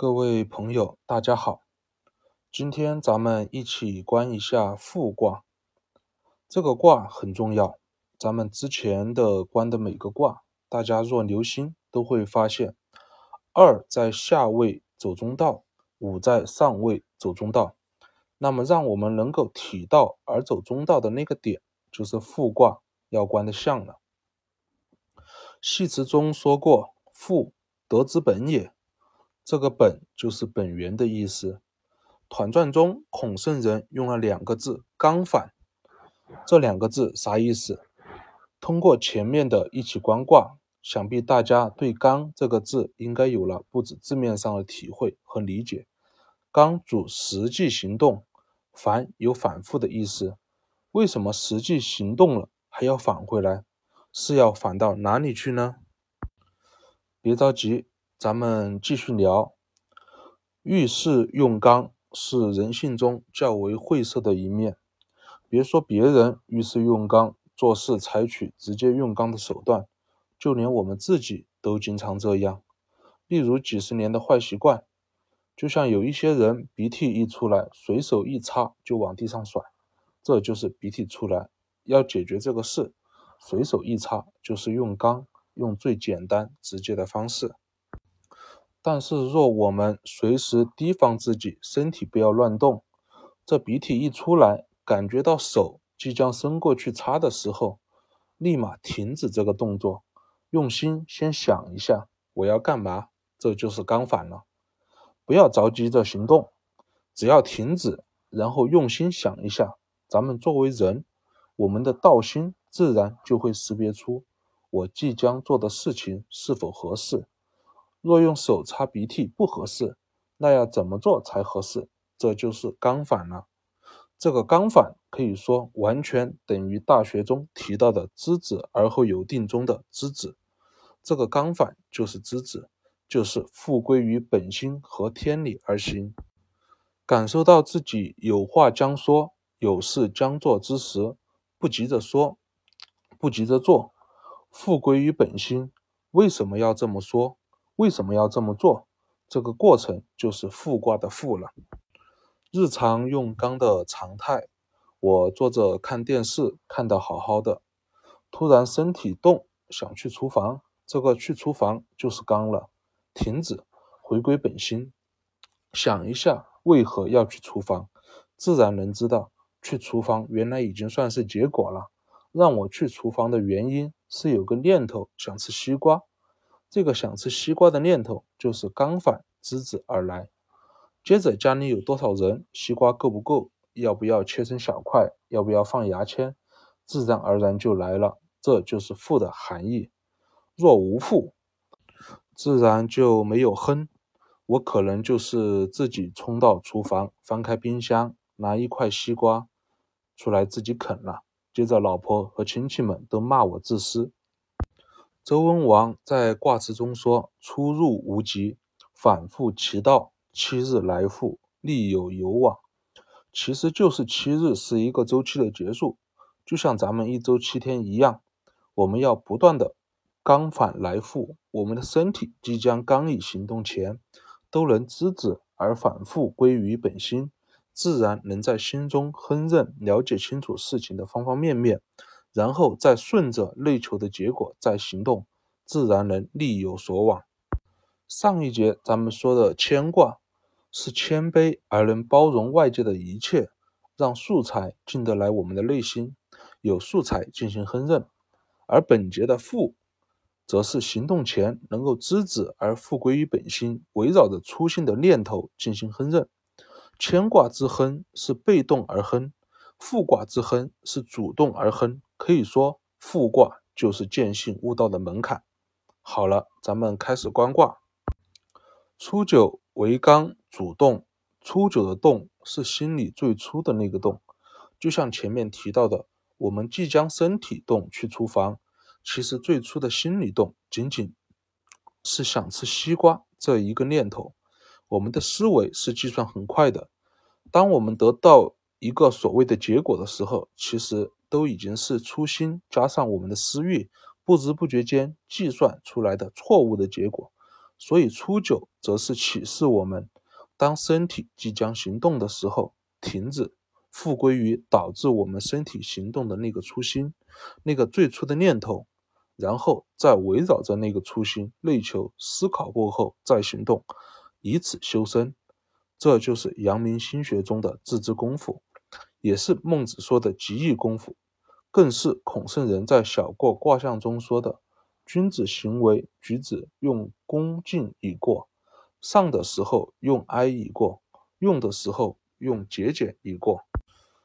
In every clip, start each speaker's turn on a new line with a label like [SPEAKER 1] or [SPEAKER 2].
[SPEAKER 1] 各位朋友，大家好。今天咱们一起观一下复卦。这个卦很重要。咱们之前的观的每个卦，大家若留心，都会发现二在下位走中道，五在上位走中道。那么，让我们能够体道而走中道的那个点，就是复卦要观的象了。系辞中说过：“复，德之本也。”这个本就是本源的意思。团传中，孔圣人用了两个字“刚反”，这两个字啥意思？通过前面的一起观卦，想必大家对“刚”这个字应该有了不止字面上的体会和理解。刚主实际行动，反有反复的意思。为什么实际行动了还要返回来？是要返到哪里去呢？别着急。咱们继续聊，遇事用刚是人性中较为晦涩的一面。别说别人遇事用刚，做事采取直接用刚的手段，就连我们自己都经常这样。例如几十年的坏习惯，就像有一些人鼻涕一出来，随手一擦就往地上甩，这就是鼻涕出来。要解决这个事，随手一擦就是用刚，用最简单直接的方式。但是，若我们随时提防自己身体不要乱动，这鼻涕一出来，感觉到手即将伸过去擦的时候，立马停止这个动作，用心先想一下我要干嘛，这就是刚反了。不要着急着行动，只要停止，然后用心想一下，咱们作为人，我们的道心自然就会识别出我即将做的事情是否合适。若用手擦鼻涕不合适，那要怎么做才合适？这就是刚反了。这个刚反可以说完全等于《大学》中提到的“知止而后有定”中的“知止”。这个刚反就是知止，就是复归于本心和天理而行。感受到自己有话将说、有事将做之时，不急着说，不急着做，复归于本心。为什么要这么说？为什么要这么做？这个过程就是复卦的复了。日常用刚的常态，我坐着看电视，看得好好的，突然身体动，想去厨房，这个去厨房就是刚了。停止，回归本心，想一下为何要去厨房，自然能知道去厨房原来已经算是结果了。让我去厨房的原因是有个念头想吃西瓜。这个想吃西瓜的念头就是刚反之子而来。接着家里有多少人，西瓜够不够，要不要切成小块，要不要放牙签，自然而然就来了。这就是富的含义。若无富，自然就没有哼。我可能就是自己冲到厨房，翻开冰箱，拿一块西瓜出来自己啃了。接着老婆和亲戚们都骂我自私。周文王在卦辞中说：“出入无极，反复其道，七日来复，利有有往。”其实就是七日是一个周期的结束，就像咱们一周七天一样，我们要不断的刚反来复。我们的身体即将刚毅行动前，都能知止而反复归于本心，自然能在心中亨认，了解清楚事情的方方面面。然后再顺着内求的结果再行动，自然能力有所往。上一节咱们说的谦卦，是谦卑而能包容外界的一切，让素材进得来我们的内心，有素材进行亨认。而本节的复，则是行动前能够知止而复归于本心，围绕着初心的念头进行亨认。谦卦之亨是被动而亨，复卦之亨是主动而亨。可以说，复卦就是见性悟道的门槛。好了，咱们开始观卦。初九为刚，主动。初九的动是心里最初的那个动，就像前面提到的，我们即将身体动去厨房，其实最初的心理动仅仅是想吃西瓜这一个念头。我们的思维是计算很快的，当我们得到一个所谓的结果的时候，其实。都已经是初心加上我们的私欲，不知不觉间计算出来的错误的结果。所以初九则是启示我们，当身体即将行动的时候，停止，复归于导致我们身体行动的那个初心，那个最初的念头，然后再围绕着那个初心内求思考过后再行动，以此修身。这就是阳明心学中的自知功夫，也是孟子说的极易功夫，更是孔圣人在小过卦象中说的：“君子行为举止用恭敬以过，上的时候用哀以过，用的时候用节俭以过。”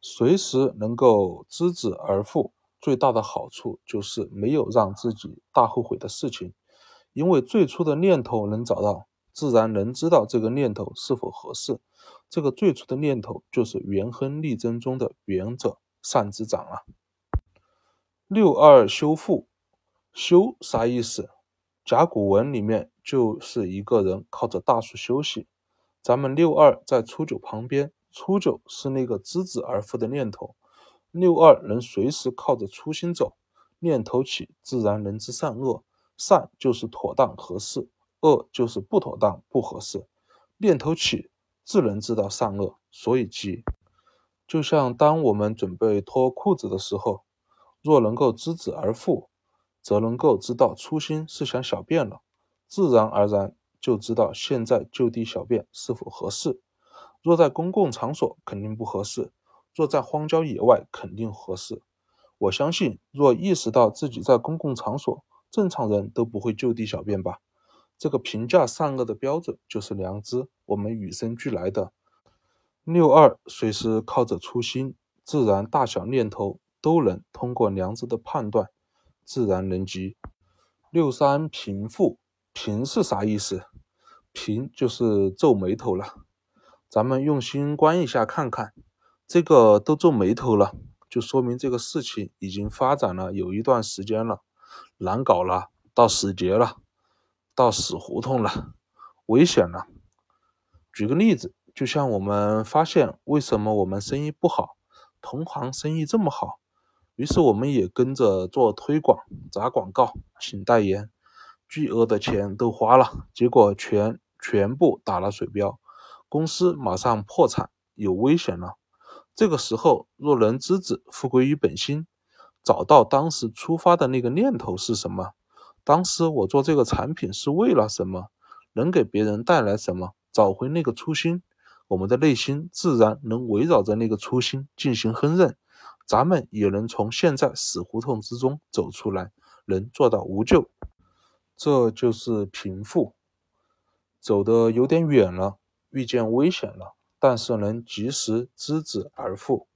[SPEAKER 1] 随时能够知止而复，最大的好处就是没有让自己大后悔的事情，因为最初的念头能找到。自然能知道这个念头是否合适。这个最初的念头就是元亨利贞中的元者善之长啊。六二修复，修啥意思？甲骨文里面就是一个人靠着大树休息。咱们六二在初九旁边，初九是那个知止而复的念头。六二能随时靠着初心走，念头起自然能知善恶，善就是妥当合适。恶就是不妥当、不合适，念头起自能知道善恶，所以急。就像当我们准备脱裤子的时候，若能够知止而复，则能够知道初心是想小便了，自然而然就知道现在就地小便是否合适。若在公共场所肯定不合适，若在荒郊野外肯定合适。我相信，若意识到自己在公共场所，正常人都不会就地小便吧。这个评价善恶的标准就是良知，我们与生俱来的。六二随时靠着初心，自然大小念头都能通过良知的判断，自然能及。六三平复，平是啥意思？平就是皱眉头了。咱们用心观一下看看，这个都皱眉头了，就说明这个事情已经发展了有一段时间了，难搞了，到死结了。到死胡同了，危险了。举个例子，就像我们发现为什么我们生意不好，同行生意这么好，于是我们也跟着做推广、砸广告、请代言，巨额的钱都花了，结果全全部打了水漂，公司马上破产，有危险了。这个时候，若能知止，复归于本心，找到当时出发的那个念头是什么。当时我做这个产品是为了什么？能给别人带来什么？找回那个初心，我们的内心自然能围绕着那个初心进行烹饪，咱们也能从现在死胡同之中走出来，能做到无救。这就是平复。走的有点远了，遇见危险了，但是能及时知止而复，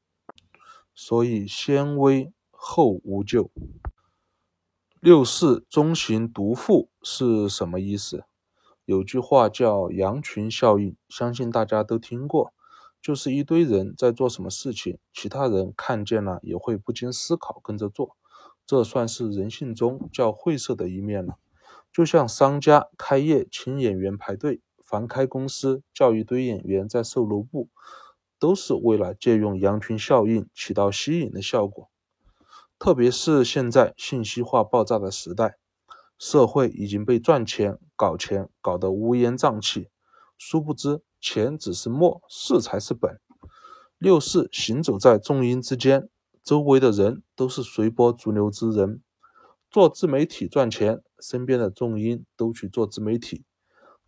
[SPEAKER 1] 所以先危后无救。六四中行独复是什么意思？有句话叫羊群效应，相信大家都听过，就是一堆人在做什么事情，其他人看见了也会不经思考跟着做，这算是人性中较晦涩的一面了。就像商家开业请演员排队，凡开公司叫一堆演员在售楼部，都是为了借用羊群效应起到吸引的效果。特别是现在信息化爆炸的时代，社会已经被赚钱、搞钱搞得乌烟瘴气，殊不知钱只是末，事才是本。六四行走在众因之间，周围的人都是随波逐流之人。做自媒体赚钱，身边的众因都去做自媒体；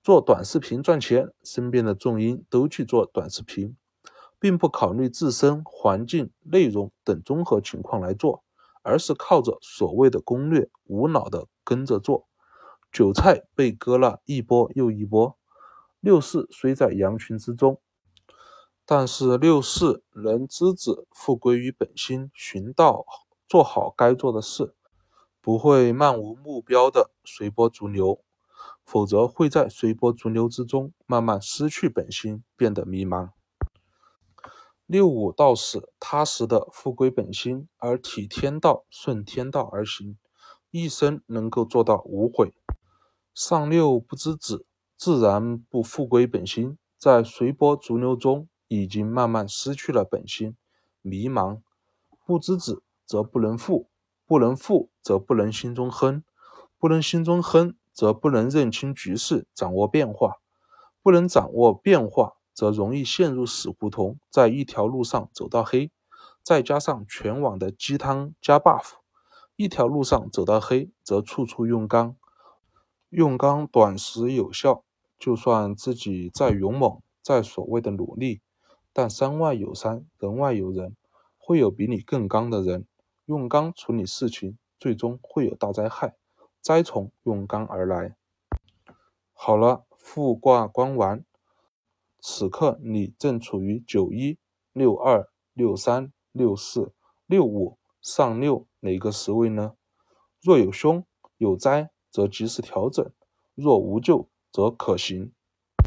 [SPEAKER 1] 做短视频赚钱，身边的众因都去做短视频，并不考虑自身环境、内容等综合情况来做。而是靠着所谓的攻略，无脑的跟着做，韭菜被割了一波又一波。六四虽在羊群之中，但是六四能知止，复归于本心，寻道，做好该做的事，不会漫无目标的随波逐流，否则会在随波逐流之中慢慢失去本心，变得迷茫。六五到死，踏实的复归本心，而体天道，顺天道而行，一生能够做到无悔。上六不知止，自然不复归本心，在随波逐流中，已经慢慢失去了本心，迷茫。不知止，则不能复；不能复，则不能心中亨；不能心中亨，则不能认清局势，掌握变化；不能掌握变化，则容易陷入死胡同，在一条路上走到黑。再加上全网的鸡汤加 buff，一条路上走到黑，则处处用刚。用刚短时有效，就算自己再勇猛，再所谓的努力，但山外有山，人外有人，会有比你更刚的人。用刚处理事情，最终会有大灾害，灾从用刚而来。好了，复卦观完，此刻你正处于九一、六二、六三、六四、六五、上六哪个十位呢？若有凶有灾，则及时调整；若无咎，则可行。